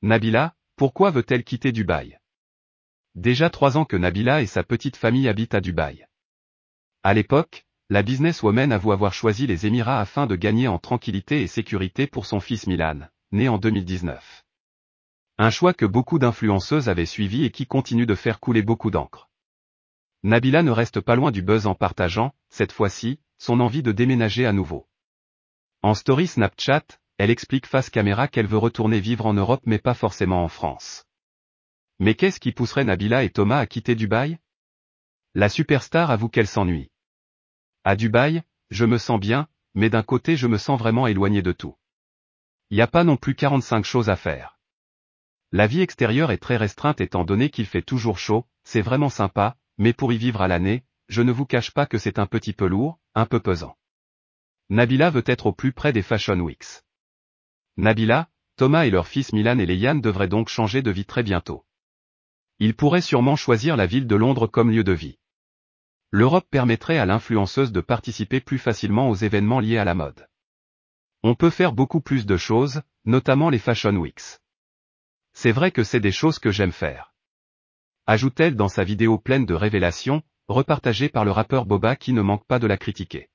Nabila, pourquoi veut-elle quitter Dubaï? Déjà trois ans que Nabila et sa petite famille habitent à Dubaï. À l'époque, la businesswoman avoue avoir choisi les Émirats afin de gagner en tranquillité et sécurité pour son fils Milan, né en 2019. Un choix que beaucoup d'influenceuses avaient suivi et qui continue de faire couler beaucoup d'encre. Nabila ne reste pas loin du buzz en partageant, cette fois-ci, son envie de déménager à nouveau. En story Snapchat, elle explique face caméra qu'elle veut retourner vivre en Europe mais pas forcément en France. Mais qu'est-ce qui pousserait Nabila et Thomas à quitter Dubaï? La superstar avoue qu'elle s'ennuie. À Dubaï, je me sens bien, mais d'un côté je me sens vraiment éloigné de tout. Y a pas non plus 45 choses à faire. La vie extérieure est très restreinte étant donné qu'il fait toujours chaud, c'est vraiment sympa, mais pour y vivre à l'année, je ne vous cache pas que c'est un petit peu lourd, un peu pesant. Nabila veut être au plus près des Fashion Weeks. Nabila, Thomas et leur fils Milan et Léane devraient donc changer de vie très bientôt. Ils pourraient sûrement choisir la ville de Londres comme lieu de vie. L'Europe permettrait à l'influenceuse de participer plus facilement aux événements liés à la mode. On peut faire beaucoup plus de choses, notamment les Fashion Weeks. C'est vrai que c'est des choses que j'aime faire. Ajoute-t-elle dans sa vidéo pleine de révélations, repartagée par le rappeur Boba qui ne manque pas de la critiquer.